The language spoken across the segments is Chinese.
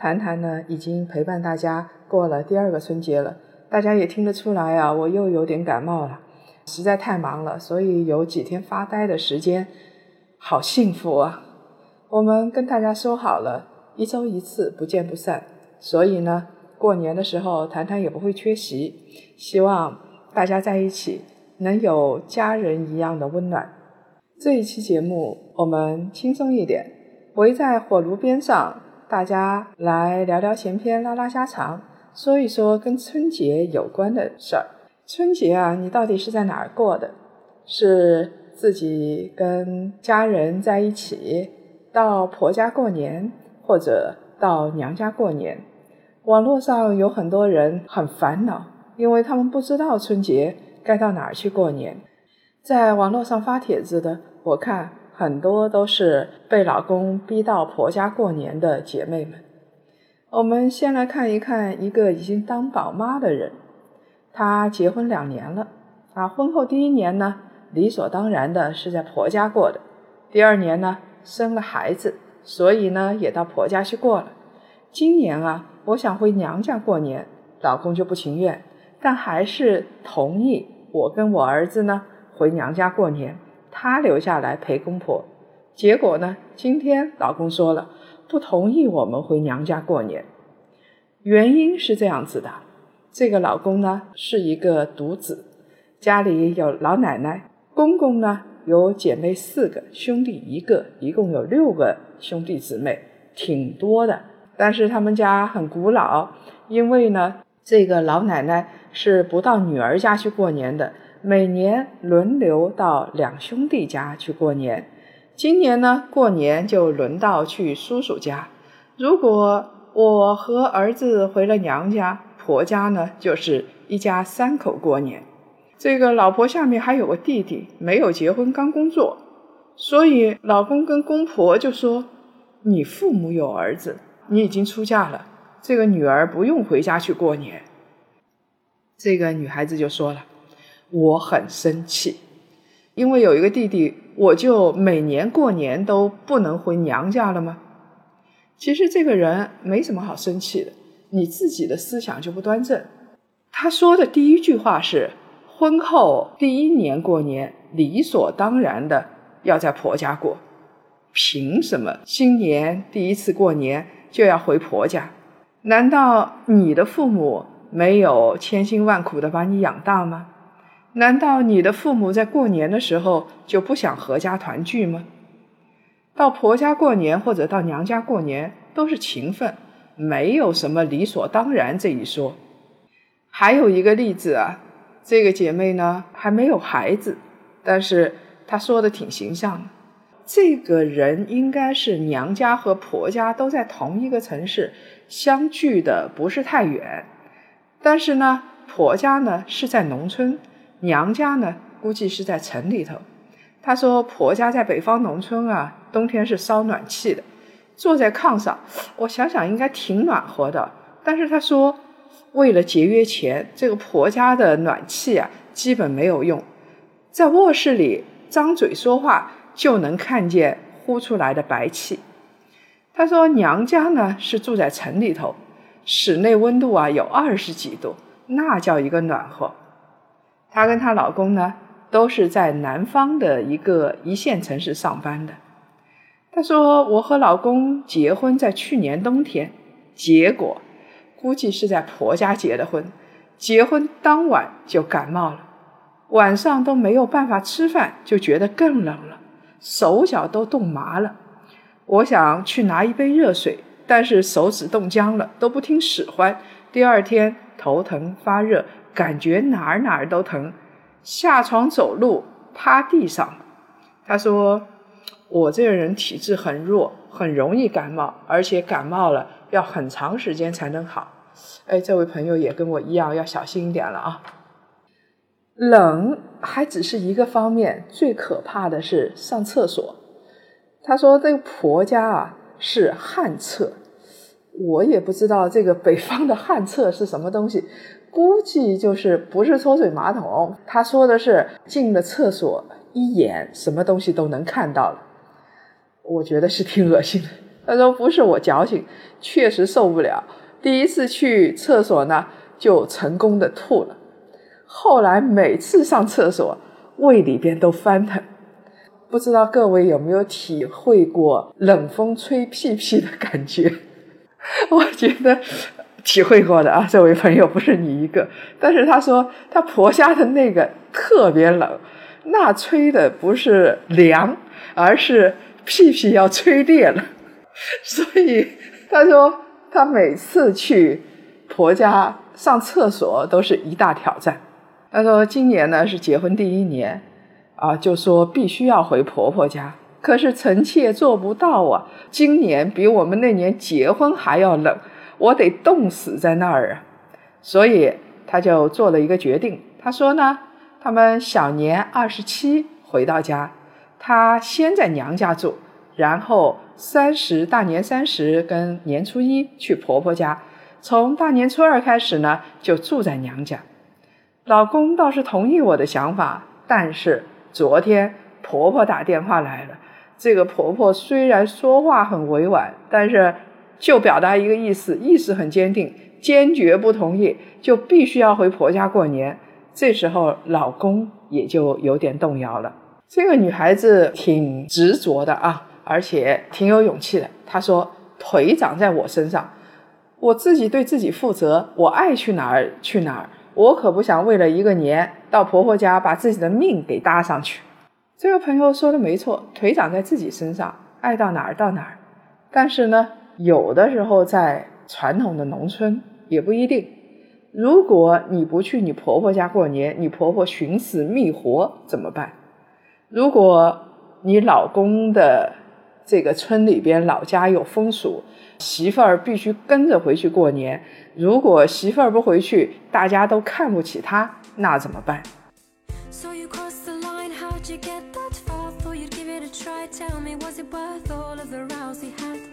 谈谈》呢已经陪伴大家过了第二个春节了。大家也听得出来啊，我又有点感冒了，实在太忙了，所以有几天发呆的时间，好幸福啊！我们跟大家说好了，一周一次，不见不散。所以呢，过年的时候，谈谈也不会缺席。希望大家在一起。能有家人一样的温暖。这一期节目我们轻松一点，围在火炉边上，大家来聊聊闲篇，拉拉家常，说一说跟春节有关的事儿。春节啊，你到底是在哪儿过的？是自己跟家人在一起，到婆家过年，或者到娘家过年？网络上有很多人很烦恼，因为他们不知道春节。该到哪儿去过年？在网络上发帖子的，我看很多都是被老公逼到婆家过年的姐妹们。我们先来看一看一个已经当宝妈的人，她结婚两年了，啊，婚后第一年呢，理所当然的是在婆家过的，第二年呢，生了孩子，所以呢，也到婆家去过了。今年啊，我想回娘家过年，老公就不情愿。但还是同意我跟我儿子呢回娘家过年，他留下来陪公婆。结果呢，今天老公说了不同意我们回娘家过年。原因是这样子的：这个老公呢是一个独子，家里有老奶奶，公公呢有姐妹四个，兄弟一个，一共有六个兄弟姊妹，挺多的。但是他们家很古老，因为呢。这个老奶奶是不到女儿家去过年的，每年轮流到两兄弟家去过年。今年呢，过年就轮到去叔叔家。如果我和儿子回了娘家，婆家呢就是一家三口过年。这个老婆下面还有个弟弟，没有结婚，刚工作，所以老公跟公婆就说：“你父母有儿子，你已经出嫁了。”这个女儿不用回家去过年。这个女孩子就说了：“我很生气，因为有一个弟弟，我就每年过年都不能回娘家了吗？”其实这个人没什么好生气的，你自己的思想就不端正。他说的第一句话是：“婚后第一年过年，理所当然的要在婆家过，凭什么新年第一次过年就要回婆家？”难道你的父母没有千辛万苦的把你养大吗？难道你的父母在过年的时候就不想合家团聚吗？到婆家过年或者到娘家过年都是情分，没有什么理所当然这一说。还有一个例子啊，这个姐妹呢还没有孩子，但是她说的挺形象的。这个人应该是娘家和婆家都在同一个城市。相距的不是太远，但是呢，婆家呢是在农村，娘家呢估计是在城里头。她说婆家在北方农村啊，冬天是烧暖气的，坐在炕上，我想想应该挺暖和的。但是他说，为了节约钱，这个婆家的暖气啊基本没有用，在卧室里张嘴说话就能看见呼出来的白气。他说：“娘家呢是住在城里头，室内温度啊有二十几度，那叫一个暖和。她跟她老公呢都是在南方的一个一线城市上班的。她说我和老公结婚在去年冬天，结果估计是在婆家结的婚，结婚当晚就感冒了，晚上都没有办法吃饭，就觉得更冷了，手脚都冻麻了。”我想去拿一杯热水，但是手指冻僵了，都不听使唤。第二天头疼发热，感觉哪儿哪儿都疼，下床走路趴地上。他说：“我这个人体质很弱，很容易感冒，而且感冒了要很长时间才能好。哎，这位朋友也跟我一样，要小心一点了啊。冷还只是一个方面，最可怕的是上厕所。他说这个婆家啊是旱厕，我也不知道这个北方的旱厕是什么东西，估计就是不是抽水马桶。他说的是进了厕所一眼什么东西都能看到了，我觉得是挺恶心的。他说不是我矫情，确实受不了。第一次去厕所呢，就成功的吐了。后来每次上厕所，胃里边都翻腾。不知道各位有没有体会过冷风吹屁屁的感觉？我觉得体会过的啊，这位朋友不是你一个。但是他说他婆家的那个特别冷，那吹的不是凉，而是屁屁要吹裂了。所以他说他每次去婆家上厕所都是一大挑战。他说：“今年呢是结婚第一年，啊，就说必须要回婆婆家。可是臣妾做不到啊！今年比我们那年结婚还要冷，我得冻死在那儿啊！所以他就做了一个决定。他说呢，他们小年二十七回到家，他先在娘家住，然后三十大年三十跟年初一去婆婆家，从大年初二开始呢就住在娘家。”老公倒是同意我的想法，但是昨天婆婆打电话来了。这个婆婆虽然说话很委婉，但是就表达一个意思，意思很坚定，坚决不同意，就必须要回婆家过年。这时候老公也就有点动摇了。这个女孩子挺执着的啊，而且挺有勇气的。她说：“腿长在我身上，我自己对自己负责，我爱去哪儿去哪儿。”我可不想为了一个年到婆婆家把自己的命给搭上去。这个朋友说的没错，腿长在自己身上，爱到哪儿到哪儿。但是呢，有的时候在传统的农村也不一定。如果你不去你婆婆家过年，你婆婆寻死觅活怎么办？如果你老公的这个村里边老家有风俗。媳妇儿必须跟着回去过年，如果媳妇儿不回去，大家都看不起她，那怎么办？Tell me, was it worth all of the rows he had?？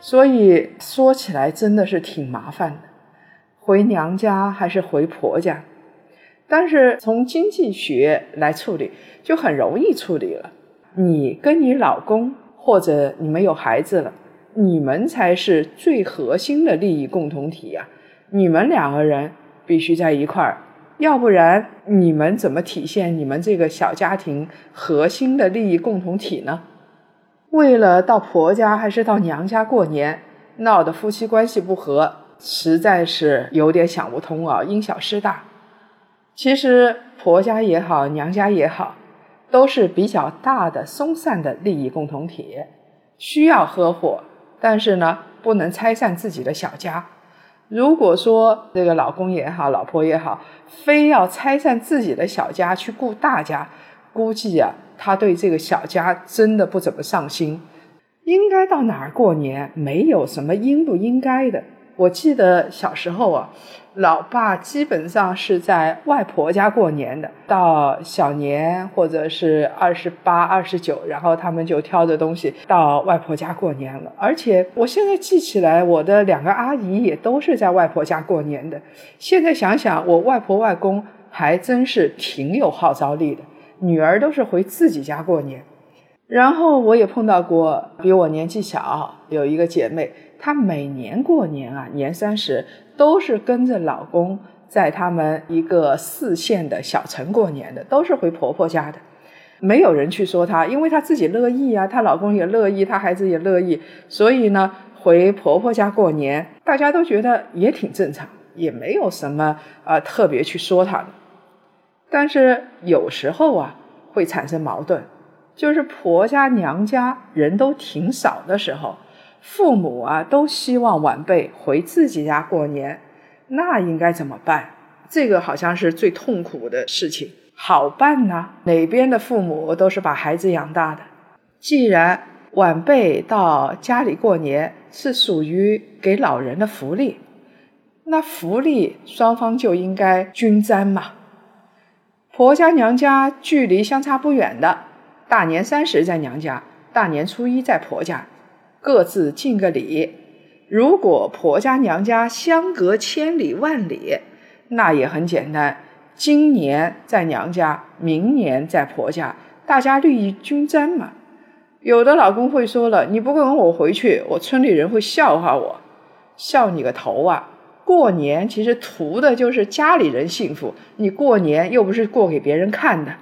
所以说起来真的是挺麻烦的，回娘家还是回婆家？但是从经济学来处理，就很容易处理了。你跟你老公或者你们有孩子了，你们才是最核心的利益共同体呀！你们两个人必须在一块儿，要不然你们怎么体现你们这个小家庭核心的利益共同体呢？为了到婆家还是到娘家过年，闹得夫妻关系不和，实在是有点想不通啊，因小失大。其实婆家也好，娘家也好，都是比较大的松散的利益共同体，需要合伙，但是呢，不能拆散自己的小家。如果说这个老公也好，老婆也好，非要拆散自己的小家去顾大家，估计啊。他对这个小家真的不怎么上心，应该到哪儿过年，没有什么应不应该的。我记得小时候啊，老爸基本上是在外婆家过年的，到小年或者是二十八、二十九，然后他们就挑着东西到外婆家过年了。而且我现在记起来，我的两个阿姨也都是在外婆家过年的。现在想想，我外婆外公还真是挺有号召力的。女儿都是回自己家过年，然后我也碰到过比我年纪小有一个姐妹，她每年过年啊，年三十都是跟着老公在他们一个四线的小城过年的，都是回婆婆家的，没有人去说她，因为她自己乐意啊，她老公也乐意，她孩子也乐意，所以呢，回婆婆家过年，大家都觉得也挺正常，也没有什么啊特别去说他的。但是有时候啊会产生矛盾，就是婆家娘家人都挺少的时候，父母啊都希望晚辈回自己家过年，那应该怎么办？这个好像是最痛苦的事情。好办呢，哪边的父母都是把孩子养大的，既然晚辈到家里过年是属于给老人的福利，那福利双方就应该均沾嘛。婆家娘家距离相差不远的，大年三十在娘家，大年初一在婆家，各自敬个礼。如果婆家娘家相隔千里万里，那也很简单，今年在娘家，明年在婆家，大家利益均沾嘛。有的老公会说了，你不跟我回去，我村里人会笑话我，笑你个头啊！过年其实图的就是家里人幸福，你过年又不是过给别人看的。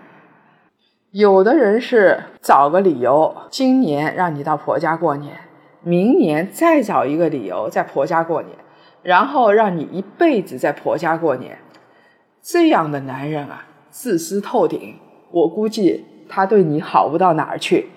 有的人是找个理由，今年让你到婆家过年，明年再找一个理由在婆家过年，然后让你一辈子在婆家过年。这样的男人啊，自私透顶，我估计他对你好不到哪儿去，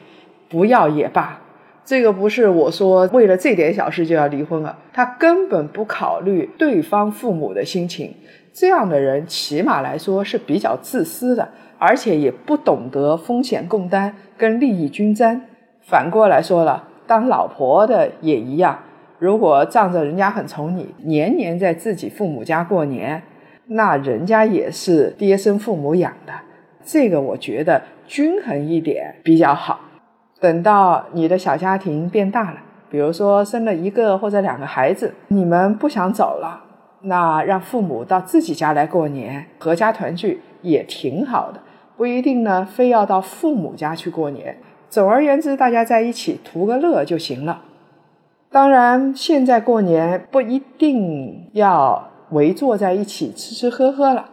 不要也罢。这个不是我说为了这点小事就要离婚了，他根本不考虑对方父母的心情。这样的人起码来说是比较自私的，而且也不懂得风险共担跟利益均沾。反过来说了，当老婆的也一样，如果仗着人家很宠你，年年在自己父母家过年，那人家也是爹生父母养的。这个我觉得均衡一点比较好。等到你的小家庭变大了，比如说生了一个或者两个孩子，你们不想走了，那让父母到自己家来过年，阖家团聚也挺好的，不一定呢，非要到父母家去过年。总而言之，大家在一起图个乐就行了。当然，现在过年不一定要围坐在一起吃吃喝喝了，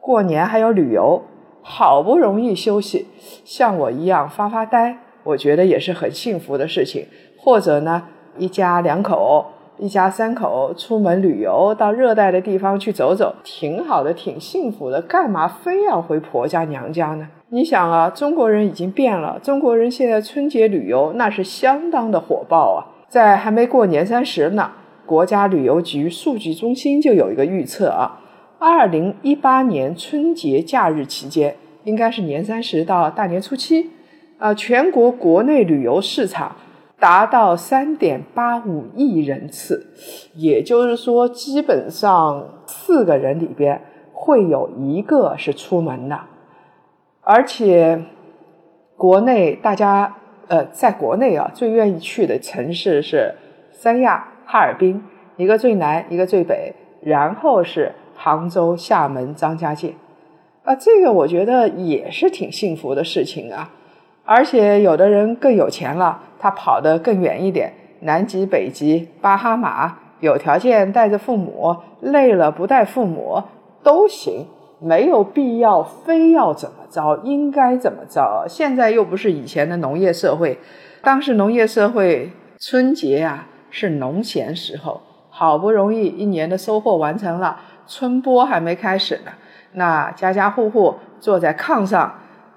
过年还有旅游，好不容易休息，像我一样发发呆。我觉得也是很幸福的事情，或者呢，一家两口、一家三口出门旅游，到热带的地方去走走，挺好的，挺幸福的。干嘛非要回婆家娘家呢？你想啊，中国人已经变了，中国人现在春节旅游那是相当的火爆啊。在还没过年三十呢，国家旅游局数据中心就有一个预测啊，二零一八年春节假日期间，应该是年三十到大年初七。啊，全国国内旅游市场达到三点八五亿人次，也就是说，基本上四个人里边会有一个是出门的。而且，国内大家呃，在国内啊，最愿意去的城市是三亚、哈尔滨，一个最南，一个最北，然后是杭州、厦门、张家界。啊，这个我觉得也是挺幸福的事情啊。而且有的人更有钱了，他跑得更远一点，南极、北极、巴哈马，有条件带着父母，累了不带父母都行，没有必要非要怎么着，应该怎么着。现在又不是以前的农业社会，当时农业社会春节啊是农闲时候，好不容易一年的收获完成了，春播还没开始呢，那家家户户坐在炕上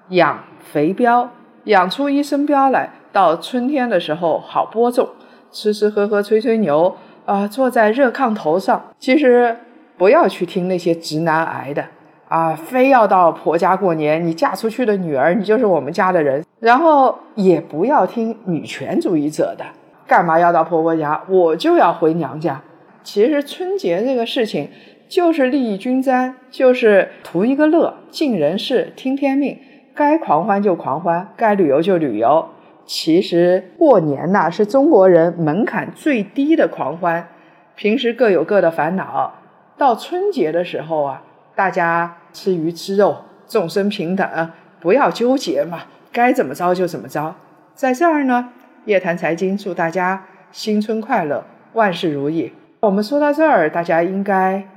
养肥膘。养出一身膘来，到春天的时候好播种，吃吃喝喝吹吹牛啊，坐在热炕头上。其实不要去听那些直男癌的啊，非要到婆家过年，你嫁出去的女儿，你就是我们家的人。然后也不要听女权主义者的，干嘛要到婆婆家？我就要回娘家。其实春节这个事情就是利益均沾，就是图一个乐，尽人事，听天命。该狂欢就狂欢，该旅游就旅游。其实过年呐，是中国人门槛最低的狂欢。平时各有各的烦恼，到春节的时候啊，大家吃鱼吃肉，众生平等，不要纠结嘛，该怎么着就怎么着。在这儿呢，夜谈财经，祝大家新春快乐，万事如意。我们说到这儿，大家应该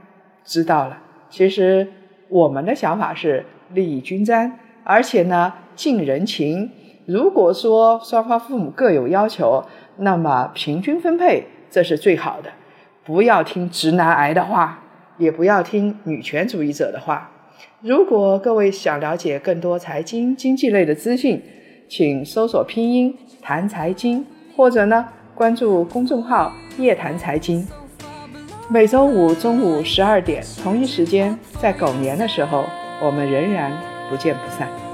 知道了。其实我们的想法是利益均沾。而且呢，尽人情。如果说双方父母各有要求，那么平均分配这是最好的。不要听直男癌的话，也不要听女权主义者的话。如果各位想了解更多财经经济类的资讯，请搜索拼音谈财经，或者呢关注公众号夜谈财经。每周五中午十二点同一时间，在狗年的时候，我们仍然不见不散。